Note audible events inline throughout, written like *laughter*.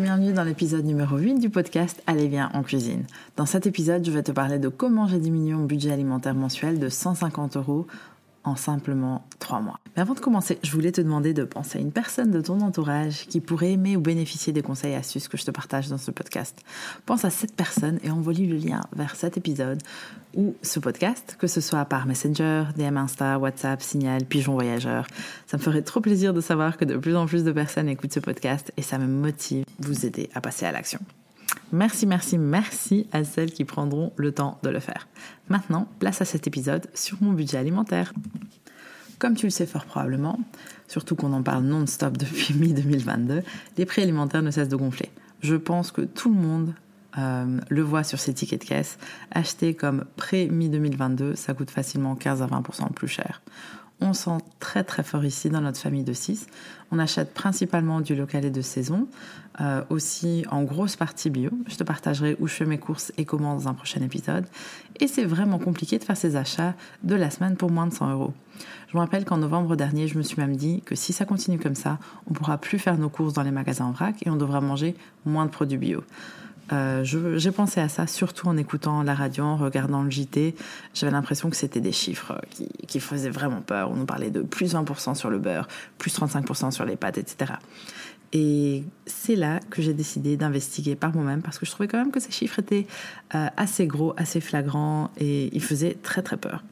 Bienvenue dans l'épisode numéro 8 du podcast Allez bien en cuisine. Dans cet épisode, je vais te parler de comment j'ai diminué mon budget alimentaire mensuel de 150 euros en simplement trois mois. Mais avant de commencer, je voulais te demander de penser à une personne de ton entourage qui pourrait aimer ou bénéficier des conseils et astuces que je te partage dans ce podcast. Pense à cette personne et envoie-lui le lien vers cet épisode ou ce podcast, que ce soit par Messenger, DM Insta, WhatsApp, Signal, Pigeon Voyageur. Ça me ferait trop plaisir de savoir que de plus en plus de personnes écoutent ce podcast et ça me motive vous aider à passer à l'action. Merci, merci, merci à celles qui prendront le temps de le faire. Maintenant, place à cet épisode sur mon budget alimentaire. Comme tu le sais fort probablement, surtout qu'on en parle non-stop *laughs* depuis mi-2022, les prix alimentaires ne cessent de gonfler. Je pense que tout le monde euh, le voit sur ses tickets de caisse. Acheter comme pré-mi-2022, ça coûte facilement 15 à 20% plus cher. On sent très très fort ici dans notre famille de 6. On achète principalement du local et de saison, euh, aussi en grosse partie bio. Je te partagerai où je fais mes courses et comment dans un prochain épisode. Et c'est vraiment compliqué de faire ces achats de la semaine pour moins de 100 euros. Je me rappelle qu'en novembre dernier, je me suis même dit que si ça continue comme ça, on pourra plus faire nos courses dans les magasins en vrac et on devra manger moins de produits bio. Euh, j'ai pensé à ça surtout en écoutant la radio, en regardant le JT. J'avais l'impression que c'était des chiffres qui, qui, faisaient vraiment peur. On nous parlait de plus 20% sur le beurre, plus 35% sur les pâtes, etc. Et c'est là que j'ai décidé d'investiguer par moi-même parce que je trouvais quand même que ces chiffres étaient euh, assez gros, assez flagrants et ils faisaient très très peur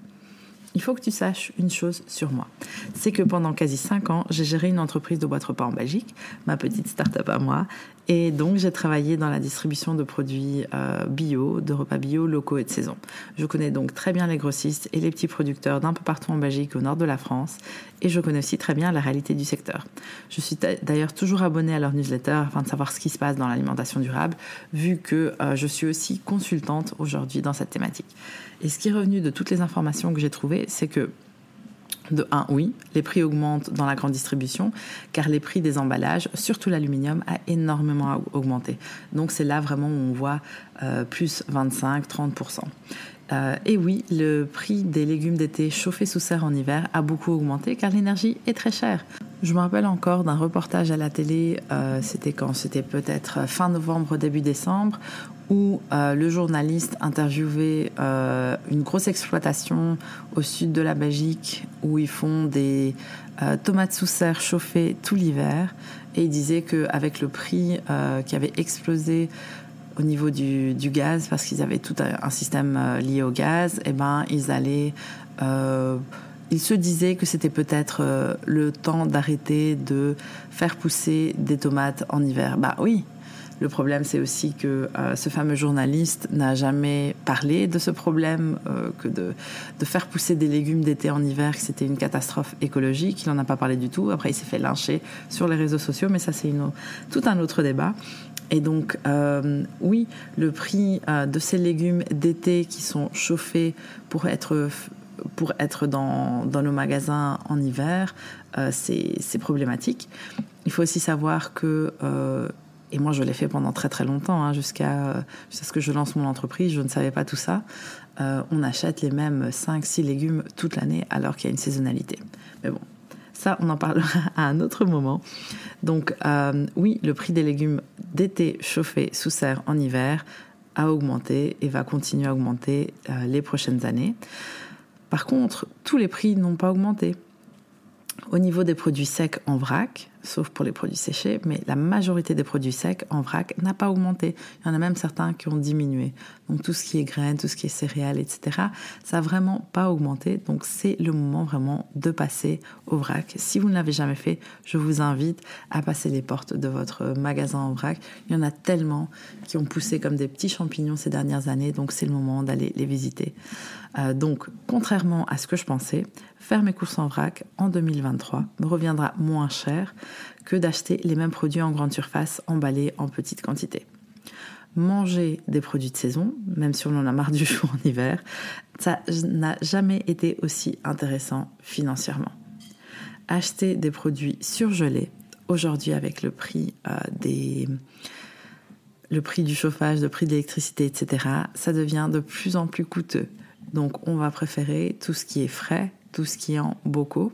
il faut que tu saches une chose sur moi. C'est que pendant quasi 5 ans, j'ai géré une entreprise de boîtes repas en Belgique, ma petite start-up à moi. Et donc, j'ai travaillé dans la distribution de produits euh, bio, de repas bio, locaux et de saison. Je connais donc très bien les grossistes et les petits producteurs d'un peu partout en Belgique, au nord de la France. Et je connais aussi très bien la réalité du secteur. Je suis d'ailleurs toujours abonnée à leur newsletter afin de savoir ce qui se passe dans l'alimentation durable, vu que euh, je suis aussi consultante aujourd'hui dans cette thématique. Et ce qui est revenu de toutes les informations que j'ai trouvées, c'est que de 1, oui, les prix augmentent dans la grande distribution, car les prix des emballages, surtout l'aluminium, a énormément augmenté. Donc c'est là vraiment où on voit euh, plus 25-30%. Euh, et oui, le prix des légumes d'été chauffés sous serre en hiver a beaucoup augmenté car l'énergie est très chère. Je me rappelle encore d'un reportage à la télé, euh, c'était quand? C'était peut-être fin novembre, début décembre, où euh, le journaliste interviewait euh, une grosse exploitation au sud de la Belgique où ils font des euh, tomates sous serre chauffées tout l'hiver et il disait qu'avec le prix qui avait explosé au niveau du, du gaz parce qu'ils avaient tout un, système lié au gaz, eh ben ils allaient il se disait que c'était peut-être le temps d'arrêter de faire pousser des tomates en hiver. Bah oui, le problème, c'est aussi que euh, ce fameux journaliste n'a jamais parlé de ce problème, euh, que de, de, faire pousser des légumes d'été en hiver, que c'était une catastrophe écologique. Il n'en a pas parlé du tout. Après, il s'est fait lyncher sur les réseaux sociaux, mais ça, c'est tout un autre débat. Et donc, euh, oui, le prix de ces légumes d'été qui sont chauffés pour être pour être dans, dans nos magasins en hiver, c'est problématique. Il faut aussi savoir que et moi, je l'ai fait pendant très très longtemps, hein, jusqu'à ce que je lance mon entreprise. Je ne savais pas tout ça. Euh, on achète les mêmes 5-6 légumes toute l'année alors qu'il y a une saisonnalité. Mais bon, on en parlera *laughs* à un autre moment. Donc, euh, oui, le prix des légumes d'été chauffés sous serre en hiver a augmenté et va continuer à augmenter euh, les prochaines années. Par contre, tous les prix n'ont pas augmenté. Au niveau des produits secs en vrac, sauf pour les produits séchés, mais la majorité des produits secs en vrac n'a pas augmenté. Il y en a même certains qui ont diminué. Donc tout ce qui est graines, tout ce qui est céréales, etc., ça n'a vraiment pas augmenté. Donc c'est le moment vraiment de passer au vrac. Si vous ne l'avez jamais fait, je vous invite à passer les portes de votre magasin en vrac. Il y en a tellement qui ont poussé comme des petits champignons ces dernières années, donc c'est le moment d'aller les visiter. Euh, donc, contrairement à ce que je pensais, faire mes courses en vrac en 2023 me reviendra moins cher que d'acheter les mêmes produits en grande surface emballés en petite quantité. Manger des produits de saison, même si on en a marre du *laughs* chou en hiver, ça n'a jamais été aussi intéressant financièrement. Acheter des produits surgelés, aujourd'hui avec le prix euh, le prix du chauffage, le prix de l'électricité, etc., ça devient de plus en plus coûteux. Donc on va préférer tout ce qui est frais, tout ce qui est en bocaux.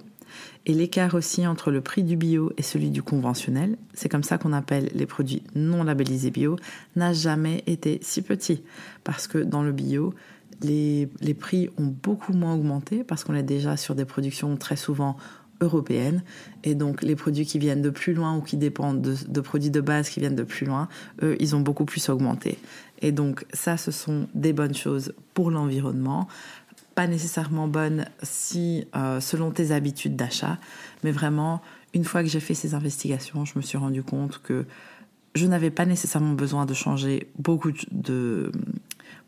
Et l'écart aussi entre le prix du bio et celui du conventionnel, c'est comme ça qu'on appelle les produits non labellisés bio, n'a jamais été si petit. Parce que dans le bio, les, prix ont beaucoup moins augmenté parce qu'on est déjà sur des productions très souvent européennes. Et donc les produits qui viennent de plus loin ou qui dépendent de, de, produits de base qui viennent de plus loin, eux, ils ont beaucoup plus augmenté. Et donc ça, ce sont des bonnes choses pour l'environnement. Pas nécessairement bonnes si, euh, selon tes habitudes d'achat, mais vraiment, une fois que j'ai fait ces investigations, je me suis rendu compte que je n'avais pas nécessairement besoin de changer beaucoup de,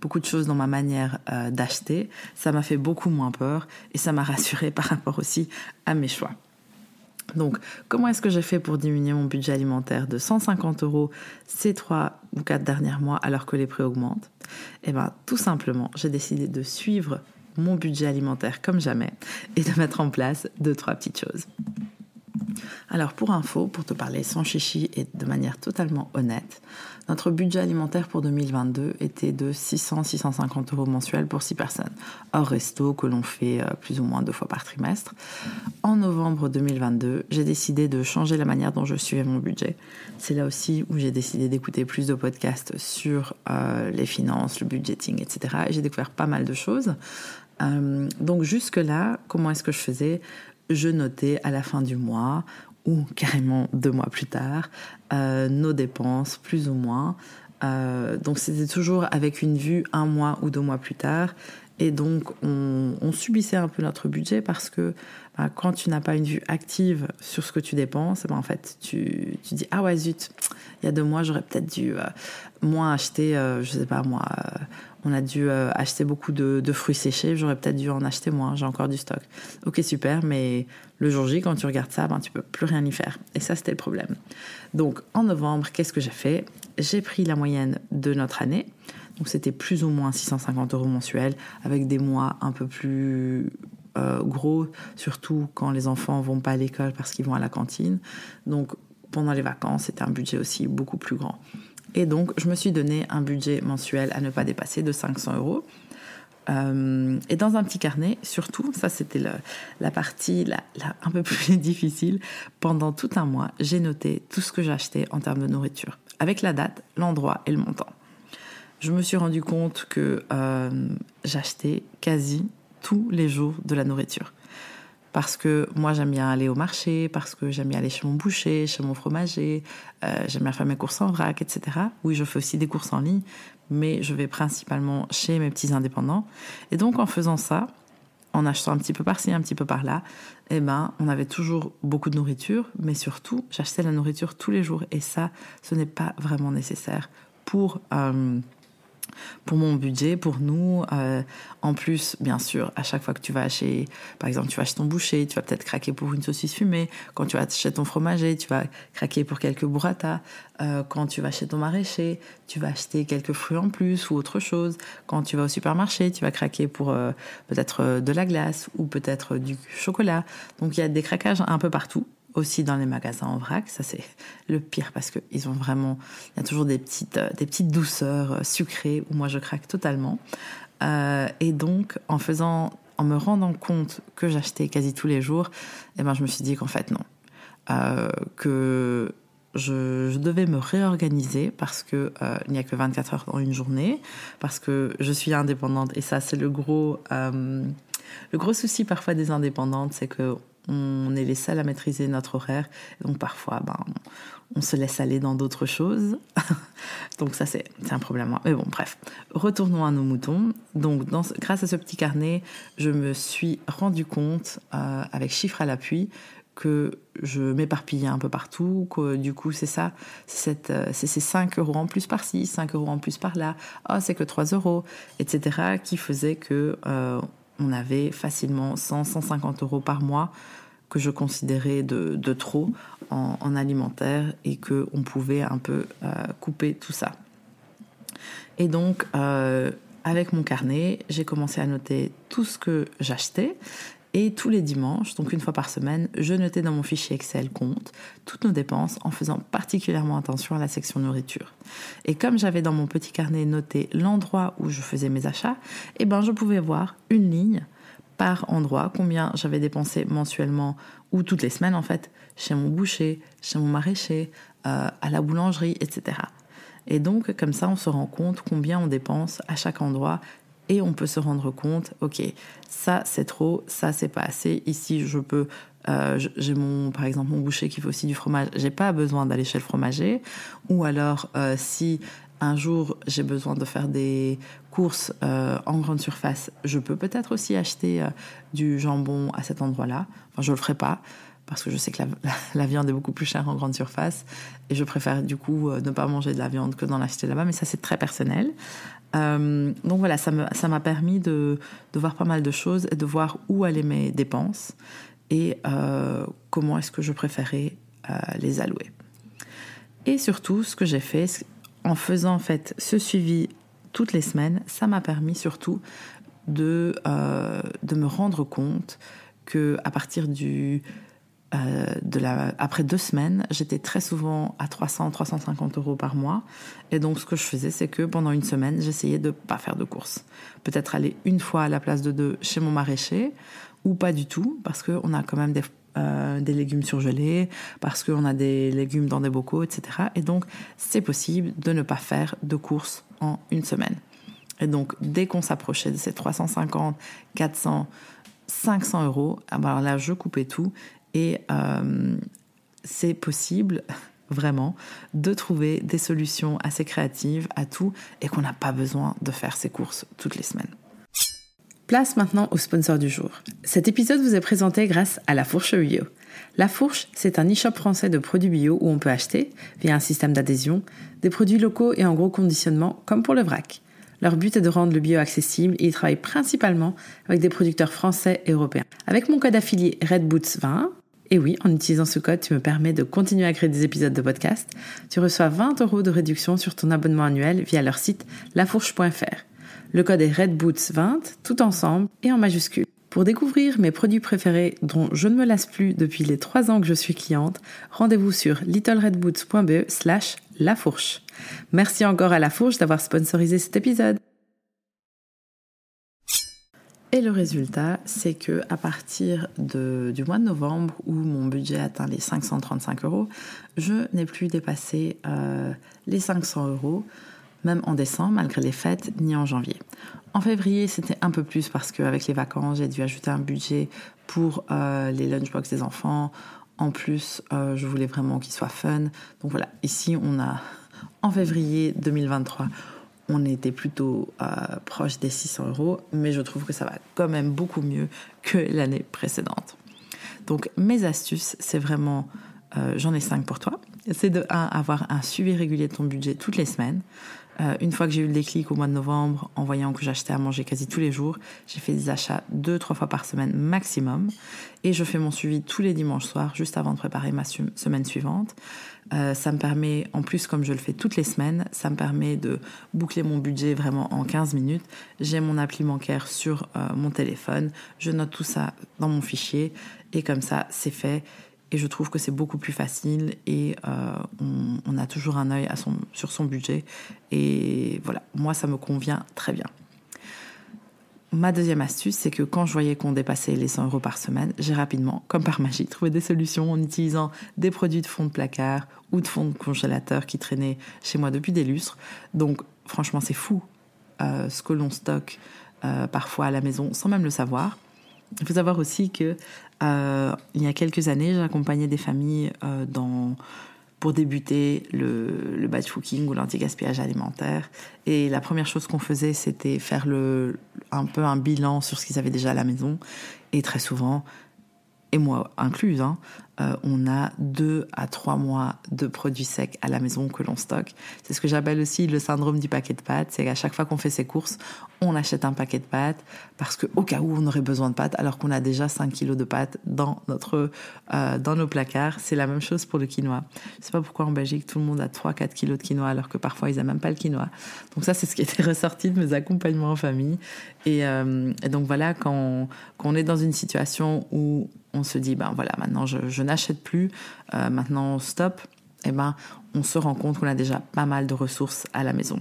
beaucoup de choses dans ma manière euh, d'acheter. Ça m'a fait beaucoup moins peur et ça m'a *laughs* rassuré par rapport aussi à mes choix. Donc, comment est-ce que j'ai fait pour diminuer mon budget alimentaire de 150 euros ces trois ou quatre derniers mois alors que les prix augmentent Eh bien, tout simplement, j'ai décidé de suivre mon budget alimentaire comme jamais et de mettre en place deux, trois petites choses. Alors pour info, pour te parler sans chichi et de manière totalement honnête, notre budget alimentaire pour 2022 était de 600-650 euros mensuels pour 6 personnes, hors resto que l'on fait euh, plus ou moins deux fois par trimestre. En novembre 2022, j'ai décidé de changer la manière dont je suivais mon budget. C'est là aussi où j'ai décidé d'écouter plus de podcasts sur euh, les finances, le budgeting, etc. Et j'ai découvert pas mal de choses. Euh, donc jusque-là, comment est-ce que je faisais? Je notais à la fin du mois ou carrément deux mois plus tard euh, nos dépenses plus ou moins. Euh, donc c'était toujours avec une vue un mois ou deux mois plus tard. Et donc on, subissait un peu notre budget parce que bah, quand tu n'as pas une vue active sur ce que tu dépenses, bah, en fait tu, dis ah ouais zut, il y a deux mois j'aurais peut-être dû euh, moins acheter, je sais pas moi on a dû euh, acheter beaucoup de, fruits séchés, j'aurais peut-être dû en acheter moins, j'ai encore du stock. Ok, super, mais le jour J, quand tu regardes ça, ben, tu peux plus rien y faire. Et ça, c'était le problème. Donc, en novembre, qu'est-ce que j'ai fait? J'ai pris la moyenne de notre année. Donc, c'était plus ou moins 650 euros mensuels, avec des mois un peu plus euh, gros, surtout quand les enfants vont pas à l'école parce qu'ils vont à la cantine. Donc, pendant les vacances, c'était un budget aussi beaucoup plus grand. Et donc, je me suis donné un budget mensuel à ne pas dépasser de 500 euros. Euh, et dans un petit carnet, surtout, ça c'était la partie un peu *laughs* plus difficile, pendant tout un mois, j'ai noté tout ce que j'achetais en termes de nourriture, avec la date, l'endroit et le montant. Je me suis rendu compte que euh, j'achetais quasi tous les jours de la nourriture parce que moi j'aime bien aller au marché, parce que j'aime bien aller chez mon boucher, chez mon fromager, euh, j'aime bien faire mes courses en vrac, etc. Oui, je fais aussi des courses en ligne, mais je vais principalement chez mes petits indépendants. Et donc en faisant ça, en achetant un petit peu par-ci, un petit peu par-là, eh ben, on avait toujours beaucoup de nourriture, mais surtout, j'achetais la nourriture tous les jours. Et ça, ce n'est pas vraiment nécessaire pour... Euh, pour mon budget, pour nous. Euh, en plus, bien sûr, à chaque fois que tu vas acheter, par exemple, tu vas acheter ton boucher, tu vas peut-être craquer pour une saucisse fumée. Quand tu vas acheter ton fromager, tu vas craquer pour quelques burrata. Euh, quand tu vas acheter ton maraîcher, tu vas acheter quelques fruits en plus ou autre chose. Quand tu vas au supermarché, tu vas craquer pour euh, peut-être de la glace ou peut-être du chocolat. Donc il y a des craquages un peu partout aussi dans les magasins en vrac. Ça, c'est le pire parce qu'ils ont vraiment. Il y a toujours des petites, euh, des petites douceurs euh, sucrées où moi je craque totalement. Euh, et donc, en faisant. En me rendant compte que j'achetais quasi tous les jours, eh ben, je me suis dit qu'en fait, non. que je, devais me réorganiser parce que il n'y a que 24 heures dans une journée, parce que je suis indépendante et ça c'est le gros le gros souci parfois des indépendantes, c'est que on est les seuls à maîtriser notre horaire. Donc parfois, ben, on se laisse aller dans d'autres choses. *laughs* Donc ça, c'est un problème. Mais bon, bref. Retournons à nos moutons. Donc grâce à ce petit carnet, je me suis rendu compte, euh, avec chiffres à l'appui, que je m'éparpillais un peu partout, que du coup c'est ça, c'est euh, ces 5 euros en plus par-ci, 5 euros en plus par-là, oh c'est que 3 euros, etc., qui faisait que euh, on avait facilement 100, 150 euros par mois que je considérais de, trop en, alimentaire et que on pouvait un peu euh, couper tout ça. Et donc, avec mon carnet, j'ai commencé à noter tout ce que j'achetais et tous les dimanches, donc une fois par semaine, je notais dans mon fichier Excel compte toutes nos dépenses en faisant particulièrement attention à la section nourriture. Et comme j'avais dans mon petit carnet noté l'endroit où je faisais mes achats, eh ben je pouvais voir une ligne par endroit combien j'avais dépensé mensuellement ou toutes les semaines en fait chez mon boucher, chez mon maraîcher, euh, à la boulangerie, etc. Et donc comme ça on se rend compte combien on dépense à chaque endroit et on peut se rendre compte, ok, ça c'est trop, ça c'est pas assez. Ici, je peux, euh, j'ai mon, par exemple, mon boucher qui fait aussi du fromage. J'ai pas besoin d'aller chez le fromager. Ou alors, euh, si un jour j'ai besoin de faire des courses euh, en grande surface, je peux peut-être aussi acheter du jambon à cet endroit-là. Enfin, je le ferai pas parce que je sais que la, viande est beaucoup plus chère en grande surface et je préfère du coup ne pas manger de la viande que d'en acheter là-bas, mais ça c'est très personnel. Euh, donc voilà, ça m'a permis de, voir pas mal de choses et de voir où allaient mes dépenses et euh, comment est-ce que je préférais euh, les allouer. Et surtout, ce que j'ai fait, en faisant en fait ce suivi toutes les semaines, ça m'a permis surtout de, de me rendre compte que à partir du euh, après deux semaines, j'étais très souvent à 300, 350 euros par mois. Et donc, ce que je faisais, c'est que pendant une semaine, j'essayais de pas faire de courses. Peut-être aller une fois à la place de deux chez mon maraîcher, ou pas du tout, parce qu'on a quand même des, euh, des légumes surgelés, parce qu'on a des légumes dans des bocaux, etc. Et donc, c'est possible de ne pas faire de courses en une semaine. Et donc, dès qu'on s'approchait de ces 350, 400, 500 euros, ah ben alors là, je coupais tout et euh, c'est possible, *laughs* vraiment, de trouver des solutions assez créatives à tout et qu'on n'a pas besoin de faire ses courses toutes les semaines. Place maintenant au sponsor du jour. Cet épisode vous est présenté grâce à La Fourche Bio. La Fourche, c'est un e-shop français de produits bio où on peut acheter, via un système d'adhésion, des produits locaux et en gros conditionnement, comme pour le vrac. Leur but est de rendre le bio accessible et ils travaillent principalement avec des producteurs français et européens. Avec mon code affilié RedBoots20, et oui, en utilisant ce code, tu me permets de continuer à créer des épisodes de podcast. Tu reçois 20 euros de réduction sur ton abonnement annuel via leur site lafourche.fr. Le code est RedBoots20, tout ensemble et en majuscule. Pour découvrir mes produits préférés dont je ne me lasse plus depuis les 3 ans que je suis cliente, rendez-vous sur littleredboots.be slash lafourche. Merci encore à La Fourche d'avoir sponsorisé cet épisode. Et le résultat, c'est que à partir du mois de novembre, où mon budget atteint les 535 euros, je n'ai plus dépassé euh, les 500 euros, même en décembre, malgré les fêtes, ni en janvier. En février, c'était un peu plus parce qu'avec les vacances, j'ai dû ajouter un budget pour euh, les lunchbox des enfants. En plus, euh, je voulais vraiment qu'ils soient fun. Donc voilà, ici, on a en février 2023 on était plutôt euh, proche des 600 euros, mais je trouve que ça va quand même beaucoup mieux que l'année précédente. Donc mes astuces, c'est vraiment, euh, j'en ai 5 pour toi. C'est de 1, avoir un suivi régulier de ton budget toutes les semaines. Euh, une fois que j'ai eu le déclic au mois de novembre, en voyant que j'achetais à manger quasi tous les jours, j'ai fait des achats deux, trois fois par semaine maximum. Et je fais mon suivi tous les dimanches soirs, juste avant de préparer ma semaine suivante. Euh, ça me permet, en plus, comme je le fais toutes les semaines, ça me permet de boucler mon budget vraiment en 15 minutes. J'ai mon appli bancaire sur euh, mon téléphone. Je note tout ça dans mon fichier. Et comme ça, c'est fait. Et je trouve que c'est beaucoup plus facile et euh, on, a toujours un œil sur son budget. Et voilà, moi, ça me convient très bien. Ma deuxième astuce, c'est que quand je voyais qu'on dépassait les 100 euros par semaine, j'ai rapidement, comme par magie, trouvé des solutions en utilisant des produits de fond de placard ou de fond de congélateur qui traînaient chez moi depuis des lustres. Donc, franchement, c'est fou euh, ce que l'on stocke euh, parfois à la maison sans même le savoir. Il faut savoir aussi que euh, il y a quelques années, j'accompagnais des familles dans pour débuter le, le batch cooking ou l'anti-gaspillage alimentaire. Et la première chose qu'on faisait, c'était faire le, un peu un bilan sur ce qu'ils avaient déjà à la maison. Et très souvent, et moi incluse, hein, euh, on a deux à trois mois de produits secs à la maison que l'on stocke. C'est ce que j'appelle aussi le syndrome du paquet de pâtes. C'est qu'à chaque fois qu'on fait ses courses, on achète un paquet de pâtes parce qu'au cas où on aurait besoin de pâtes, alors qu'on a déjà 5 kilos de pâtes dans, notre, euh, dans nos placards. C'est la même chose pour le quinoa. Je sais pas pourquoi en Belgique, tout le monde a 3-4 kilos de quinoa alors que parfois ils n'ont même pas le quinoa. Donc ça, c'est ce qui était *laughs* ressorti de mes accompagnements en famille. Et, euh, donc voilà, quand, quand on est dans une situation où on se dit, ben voilà, maintenant je, n'achète plus, euh, maintenant stop, et eh ben on se rend compte qu'on a déjà pas mal de ressources à la maison.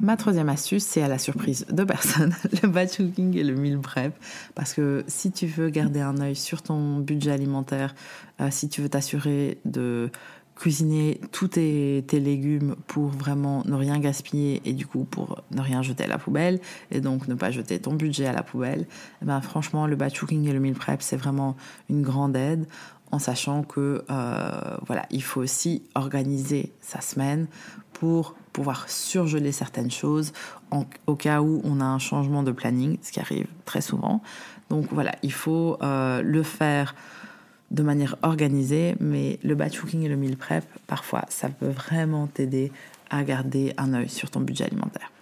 Ma troisième astuce, c'est à la surprise de personne, *laughs* le batch cooking et le meal prep. Parce que si tu veux garder un œil sur ton budget alimentaire, euh, si tu veux t'assurer de cuisiner tous tes, légumes pour vraiment ne rien gaspiller et du coup pour ne rien jeter à la poubelle et donc ne pas jeter ton budget à la poubelle, eh ben franchement le batch cooking et le meal prep c'est vraiment une grande aide en sachant que euh, voilà il faut aussi organiser sa semaine pour pouvoir surgeler certaines choses au cas où on a un changement de planning, ce qui arrive très souvent. Donc voilà, il faut euh, le faire de manière organisée, mais le batch cooking et le meal prep, parfois, ça peut vraiment t'aider à garder un œil sur ton budget alimentaire.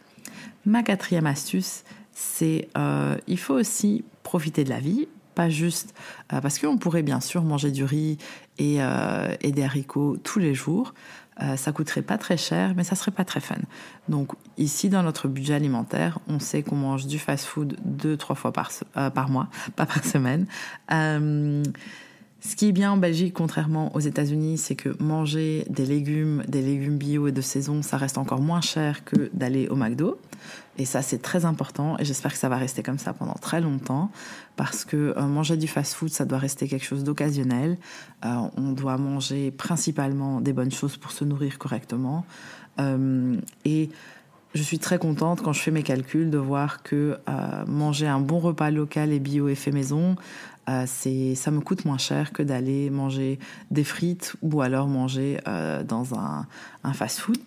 Ma quatrième astuce, c'est euh, il faut aussi profiter de la vie, pas juste euh, parce qu'on pourrait bien sûr manger du riz et, euh, et des haricots tous les jours. Euh, ça coûterait pas très cher, mais ça serait pas très fun. Donc ici, dans notre budget alimentaire, on sait qu'on mange du fast-food deux, trois fois par, par mois, *laughs* pas par semaine. Ce qui est bien en Belgique, contrairement aux États-Unis, c'est que manger des légumes, des légumes bio et de saison, ça reste encore moins cher que d'aller au McDo. Et ça, c'est très important et j'espère que ça va rester comme ça pendant très longtemps parce que euh, manger du fast-food, ça doit rester quelque chose d'occasionnel. Euh, on doit manger principalement des bonnes choses pour se nourrir correctement. Euh, et je suis très contente quand je fais mes calculs de voir que manger un bon repas local et bio et fait maison, euh, c'est, ça me coûte moins cher que d'aller manger des frites ou alors manger euh, dans un fast-food.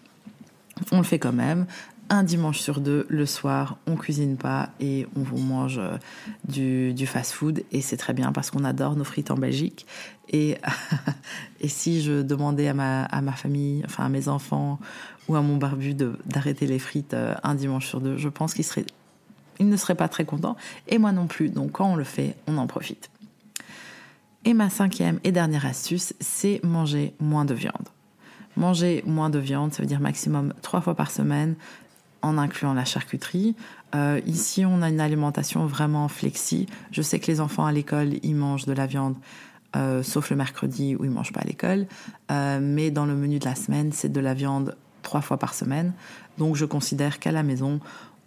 On le fait quand même. Un dimanche sur deux, le soir, on cuisine pas et on vous mange euh, du, fast-food et c'est très bien parce qu'on adore nos frites en Belgique. Et, *laughs* si je demandais à ma, famille, enfin à mes enfants ou à mon barbu d'arrêter les frites un dimanche sur deux, je pense qu'ils seraient il ne serait pas très content, et moi non plus. Donc quand on le fait, on en profite. Et ma cinquième et dernière astuce, c'est manger moins de viande. Manger moins de viande, ça veut dire maximum trois fois par semaine, en incluant la charcuterie. Euh, ici, on a une alimentation vraiment flexi. Je sais que les enfants à l'école, ils mangent de la viande, euh, sauf le mercredi où ils mangent pas à l'école. Euh, mais dans le menu de la semaine, c'est de la viande trois fois par semaine. Donc, je considère qu'à la maison,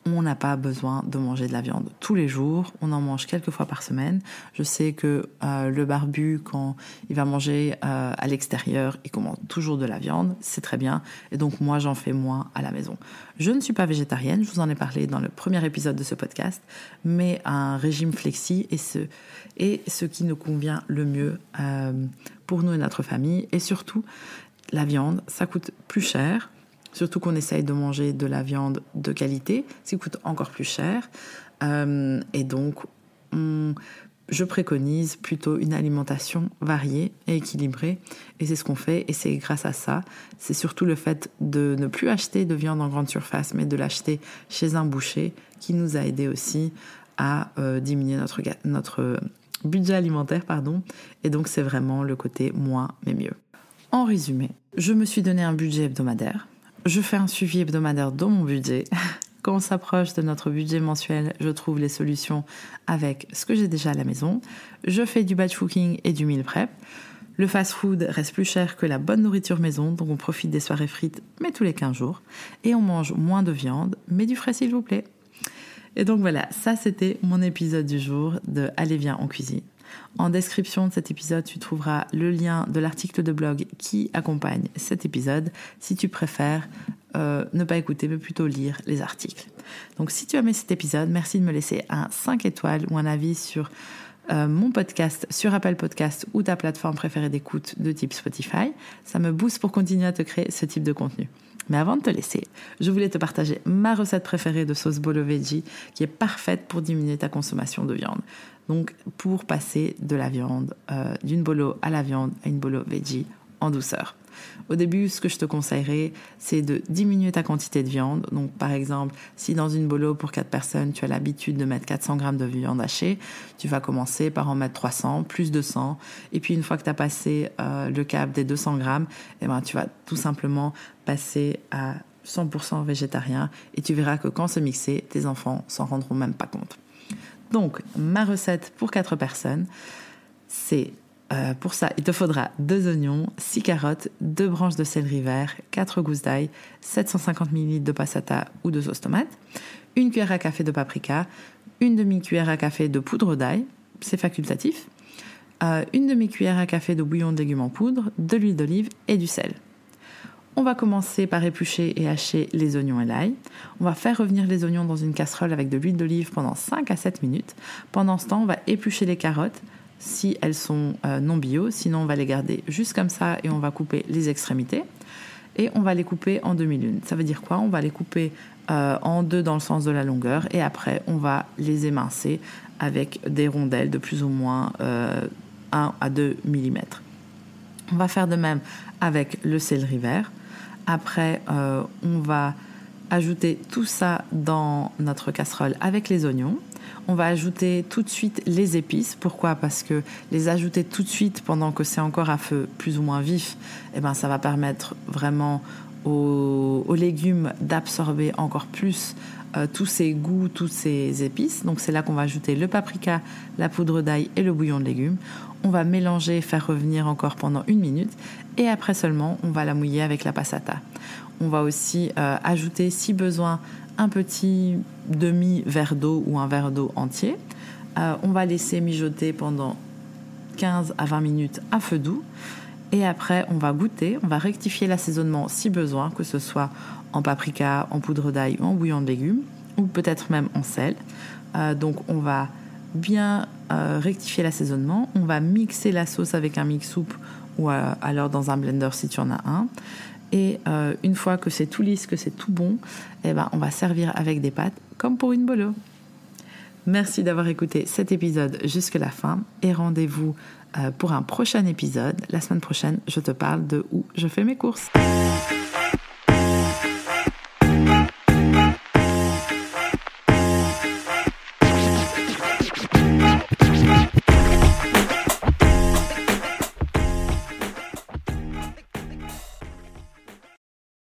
on n'a pas besoin de manger de la viande tous les jours, on en mange quelques fois par semaine. Je sais que euh, le barbu, quand il va manger euh, à l'extérieur, il commande toujours de la viande, c'est très bien, et donc moi j'en fais moins à la maison. Je ne suis pas végétarienne, je vous en ai parlé dans le premier épisode de ce podcast, mais un régime flexi est ce, qui nous convient le mieux euh, pour nous et notre famille, et surtout la viande, ça coûte plus cher, Surtout qu'on essaye de manger de la viande de qualité, ce qui coûte encore plus cher. Euh, et donc, je préconise plutôt une alimentation variée et équilibrée. Et c'est ce qu'on fait. Et c'est grâce à ça. C'est surtout le fait de ne plus acheter de viande en grande surface, mais de l'acheter chez un boucher qui nous a aidé aussi à euh, diminuer notre, notre budget alimentaire. Pardon. Et donc, c'est vraiment le côté moins mais mieux. En résumé, je me suis donné un budget hebdomadaire je fais un suivi hebdomadaire dans mon budget. *laughs* Quand on s'approche de notre budget mensuel, je trouve les solutions avec ce que j'ai déjà à la maison. Je fais du batch cooking et du meal prep. Le fast-food reste plus cher que la bonne nourriture maison, donc on profite des soirées frites, mais tous les 15 jours. Et on mange moins de viande, mais du frais s'il vous plaît. Et donc voilà, ça c'était mon épisode du jour de Allez viens en cuisine. En description de cet épisode, tu trouveras le lien de l'article de blog qui accompagne cet épisode si tu préfères euh, ne pas écouter mais plutôt lire les articles. Donc si tu as aimé cet épisode, merci de me laisser un 5 étoiles ou un avis sur euh, mon podcast sur Apple Podcast ou ta plateforme préférée d'écoute de type Spotify. Ça me booste pour continuer à te créer ce type de contenu. Mais avant de te laisser, je voulais te partager ma recette préférée de sauce bolo veggie qui est parfaite pour diminuer ta consommation de viande. Donc pour passer de la viande, euh, d'une bolo à la viande à une bolo veggie en douceur. Au début, ce que je te conseillerais, c'est de diminuer ta quantité de viande. Donc, par exemple, si dans une bolo pour 4 personnes, tu as l'habitude de mettre 400 grammes de viande hachée, tu vas commencer par en mettre 300, plus 200. Et puis, une fois que tu as passé euh, le cap des 200 grammes, eh ben, tu vas tout simplement passer à 100% végétarien et tu verras que quand c'est mixé, tes enfants s'en rendront même pas compte. Donc, ma recette pour 4 personnes, c'est euh, pour ça, il te faudra deux oignons, 6 carottes, deux branches de céleri vert, 4 gousses d'ail, 750 ml de passata ou de sauce tomate, une cuillère à café de paprika, une demi-cuillère à café de poudre d'ail, c'est facultatif, euh, une demi-cuillère à café de bouillon de légumes en poudre, de l'huile d'olive et du sel. On va commencer par éplucher et hacher les oignons et l'ail. On va faire revenir les oignons dans une casserole avec de l'huile d'olive pendant 5 à 7 minutes. Pendant ce temps, on va éplucher les carottes, si elles sont euh, non bio. Sinon, on va les garder juste comme ça et on va couper les extrémités. Et on va les couper en demi-lune. Ça veut dire quoi? On va les couper euh, en deux dans le sens de la longueur et après, on va les émincer avec des rondelles de plus ou moins 1 euh, à 2 mm. On va faire de même avec le céleri vert. Après, on va ajouter tout ça dans notre casserole avec les oignons. On va ajouter tout de suite les épices. Pourquoi? Parce que les ajouter tout de suite pendant que c'est encore à feu plus ou moins vif, eh ben, ça va permettre vraiment aux, légumes d'absorber encore plus euh, tous ces goûts, tous ces épices. Donc c'est là qu'on va ajouter le paprika, la poudre d'ail et le bouillon de légumes. On va mélanger, faire revenir encore pendant une minute et après seulement on va la mouiller avec la passata. On va aussi euh, ajouter si besoin un petit demi-verre d'eau ou un verre d'eau entier. Euh, on va laisser mijoter pendant 15 à 20 minutes à feu doux. Et après, on va goûter, on va rectifier l'assaisonnement si besoin, que ce soit en paprika, en poudre d'ail ou en bouillon de légumes, ou peut-être même en sel. Euh, donc on va bien euh, rectifier l'assaisonnement, on va mixer la sauce avec un mix soupe ou alors dans un blender si tu en as un. Et euh, une fois que c'est tout lisse, que c'est tout bon, eh ben, on va servir avec des pâtes comme pour une bolo. Merci d'avoir écouté cet épisode jusqu'à la fin et rendez-vous euh, pour un prochain épisode. La semaine prochaine, je te parle de où je fais mes courses.